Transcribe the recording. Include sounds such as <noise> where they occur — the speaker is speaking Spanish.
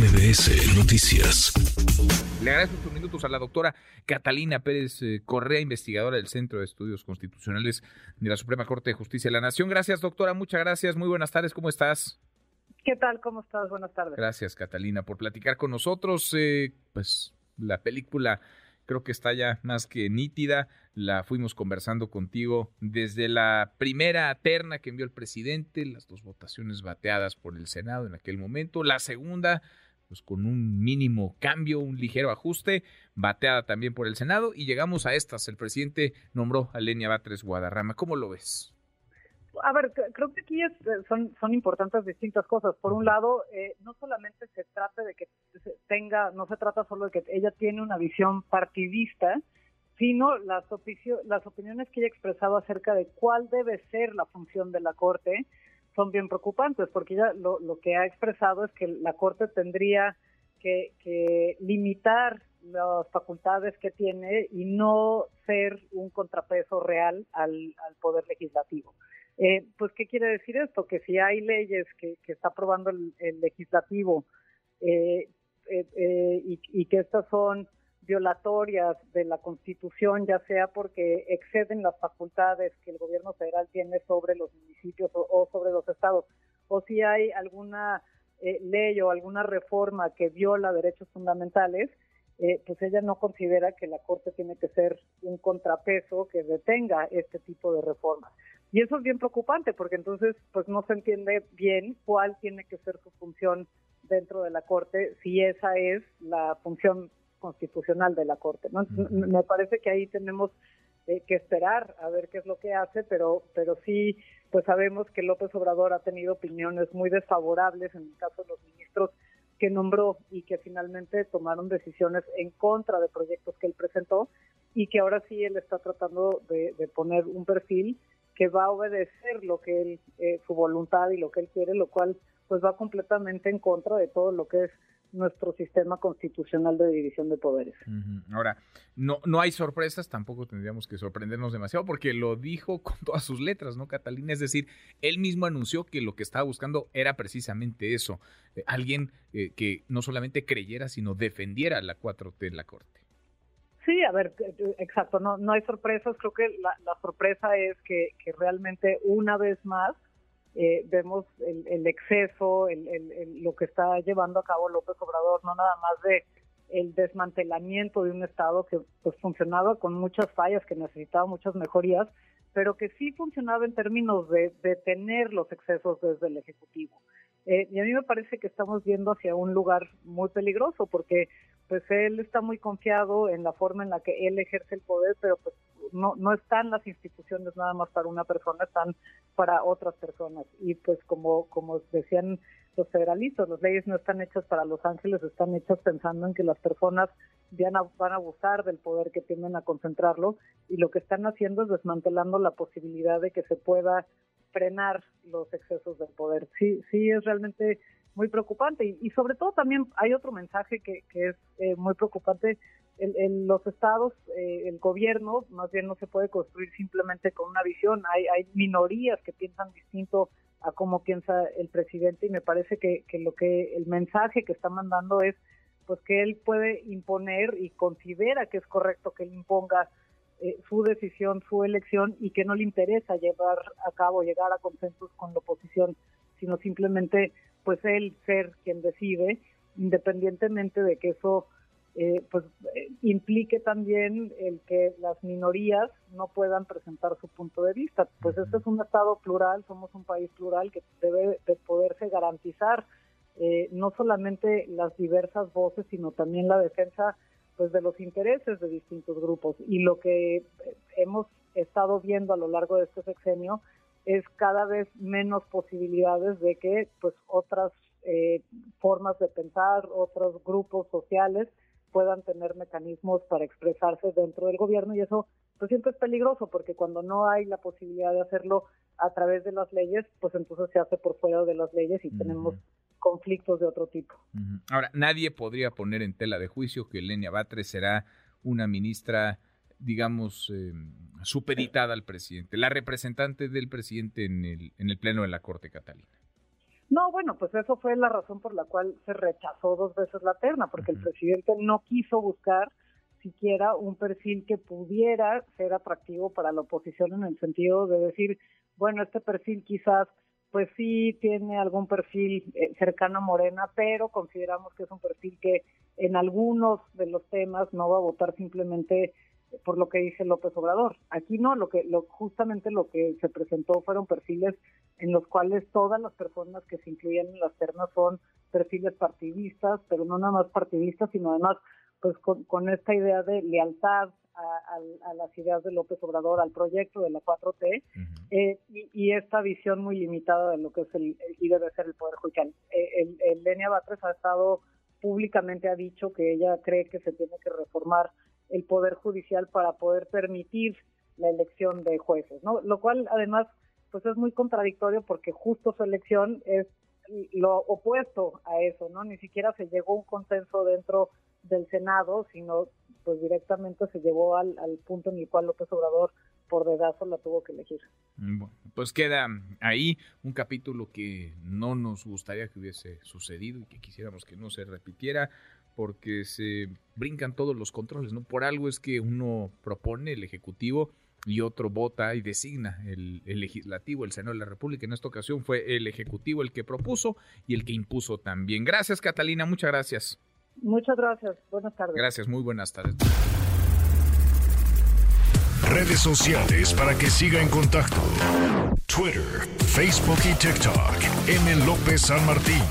MBS Noticias. Le agradezco estos minutos a la doctora Catalina Pérez eh, Correa, investigadora del Centro de Estudios Constitucionales de la Suprema Corte de Justicia de la Nación. Gracias, doctora. Muchas gracias. Muy buenas tardes. ¿Cómo estás? ¿Qué tal? ¿Cómo estás? Buenas tardes. Gracias, Catalina, por platicar con nosotros. Eh, pues la película creo que está ya más que nítida. La fuimos conversando contigo desde la primera terna que envió el presidente, las dos votaciones bateadas por el Senado en aquel momento, la segunda pues con un mínimo cambio, un ligero ajuste, bateada también por el Senado y llegamos a estas. El presidente nombró a Lenia Batres Guadarrama. ¿Cómo lo ves? A ver, creo que aquí son, son importantes distintas cosas. Por un lado, eh, no solamente se trata de que tenga, no se trata solo de que ella tiene una visión partidista, sino las, las opiniones que ella ha expresado acerca de cuál debe ser la función de la Corte son bien preocupantes, porque ella lo, lo que ha expresado es que la Corte tendría que, que limitar las facultades que tiene y no ser un contrapeso real al, poder legislativo. Eh, pues, ¿qué quiere decir esto? Que si hay leyes que, está aprobando el, legislativo eh, eh, y, que estas son violatorias de la Constitución, ya sea porque exceden las facultades que el gobierno federal tiene sobre los municipios o, sobre los estados, o si hay alguna ley o alguna reforma que viola derechos fundamentales, pues ella no considera que la Corte tiene que ser un contrapeso que detenga este tipo de reformas. Y eso es bien preocupante porque entonces pues no se entiende bien cuál tiene que ser su función dentro de la Corte, si esa es la función constitucional de la Corte. ¿no? Me parece que ahí tenemos eh, que esperar a ver qué es lo que hace, pero, pero sí, pues sabemos que López Obrador ha tenido opiniones muy desfavorables en el caso de los ministros que nombró y que finalmente tomaron decisiones en contra de proyectos que él presentó y que ahora sí él está tratando de, de poner un perfil que va a obedecer lo que él, eh, su voluntad y lo que él quiere, lo cual pues va completamente en contra de todo lo que es nuestro sistema constitucional de división de poderes. Ahora, no, no hay sorpresas, tampoco tendríamos que sorprendernos demasiado, porque lo dijo con <laughs> todas sus letras, ¿no, Catalina? Es decir, él mismo anunció que lo que estaba buscando era precisamente eso, eh, alguien eh, que no solamente creyera, sino defendiera la 4T en la Corte. Sí, a ver, exacto, no, no hay sorpresas. Creo que la, sorpresa es que, realmente una vez más eh, vemos el, exceso, el, lo que está llevando a cabo López Obrador, no nada más de el desmantelamiento de un Estado que pues funcionaba con muchas fallas, que necesitaba muchas mejorías, pero que sí funcionaba en términos de detener los excesos desde el Ejecutivo. Eh, y a mí me parece que estamos yendo hacia un lugar muy peligroso porque pues él está muy confiado en la forma en la que él ejerce el poder, pero pues no, no están las instituciones nada más para una persona, están para otras personas. Y pues como, como decían los federalistas, las leyes no están hechas para los ángeles, están hechas pensando en que las personas van a, van a abusar del poder que tienden a concentrarlo y lo que están haciendo es desmantelando la posibilidad de que se pueda frenar los excesos del poder. Sí, sí es realmente muy preocupante. Y, sobre todo también hay otro mensaje que, es eh, muy preocupante. En, los estados eh, el gobierno más bien no se puede construir simplemente con una visión. Hay hay minorías que piensan distinto a cómo piensa el presidente. Y me parece que, que lo que el mensaje que está mandando es pues que él puede imponer y considera que es correcto que él imponga eh, su decisión, su elección y que no le interesa llevar a cabo, llegar a consensos con la oposición, sino simplemente pues él ser quien decide, independientemente de que eso eh, pues eh, implique también el que las minorías no puedan presentar su punto de vista. Pues este es un Estado plural, somos un país plural que debe de poderse garantizar eh, no solamente las diversas voces, sino también la defensa pues de los intereses de distintos grupos. Y lo que hemos estado viendo a lo largo de este sexenio es cada vez menos posibilidades de que pues otras eh, formas de pensar, otros grupos sociales puedan tener mecanismos para expresarse dentro del gobierno y eso pues siempre es peligroso porque cuando no hay la posibilidad de hacerlo a través de las leyes, pues entonces se hace por fuera de las leyes y tenemos conflictos de otro tipo. Ahora, nadie podría poner en tela de juicio que Lenia Batres será una ministra digamos, eh, supeditada al presidente, la representante del presidente en el, en el Pleno de la Corte Catalina. No, bueno, pues eso fue la razón por la cual se rechazó dos veces la terna, porque el presidente no quiso buscar siquiera un perfil que pudiera ser atractivo para la oposición en el sentido de decir, bueno, este perfil quizás pues sí tiene algún perfil eh, cercano a Morena, pero consideramos que es un perfil que en algunos de los temas no va a votar simplemente por lo que dice López Obrador. Aquí no, lo que lo, justamente lo que se presentó fueron perfiles en los cuales todas las personas que se incluían en las ternas son perfiles partidistas, pero no nada más partidistas, sino además pues con, esta idea de lealtad a, las ideas de López Obrador, al proyecto de la 4T, eh, y, esta visión muy limitada de lo que es el, y debe ser el Poder Judicial. Eh, el, el Lenia Batres ha estado públicamente ha dicho que ella cree que se tiene que reformar el Poder Judicial para poder permitir la elección de jueces, ¿no? Lo cual además pues es muy contradictorio porque justo su elección es lo opuesto a eso, ¿no? Ni siquiera se llegó a un consenso dentro del Senado, sino pues directamente se llevó al, al punto en el cual López Obrador por dedazo la tuvo que elegir. Bueno, pues queda ahí un capítulo que no nos gustaría que hubiese sucedido y que quisiéramos que no se repitiera porque se brincan todos los controles, ¿no? Por algo es que uno propone el Ejecutivo y otro vota y designa el, legislativo, el Senado de la República. En esta ocasión fue el Ejecutivo el que propuso y el que impuso también. Gracias, Catalina, muchas gracias. Muchas gracias, buenas tardes. Gracias, muy buenas tardes. Redes sociales para que siga en contacto: Twitter, Facebook y TikTok. M. López San Martín.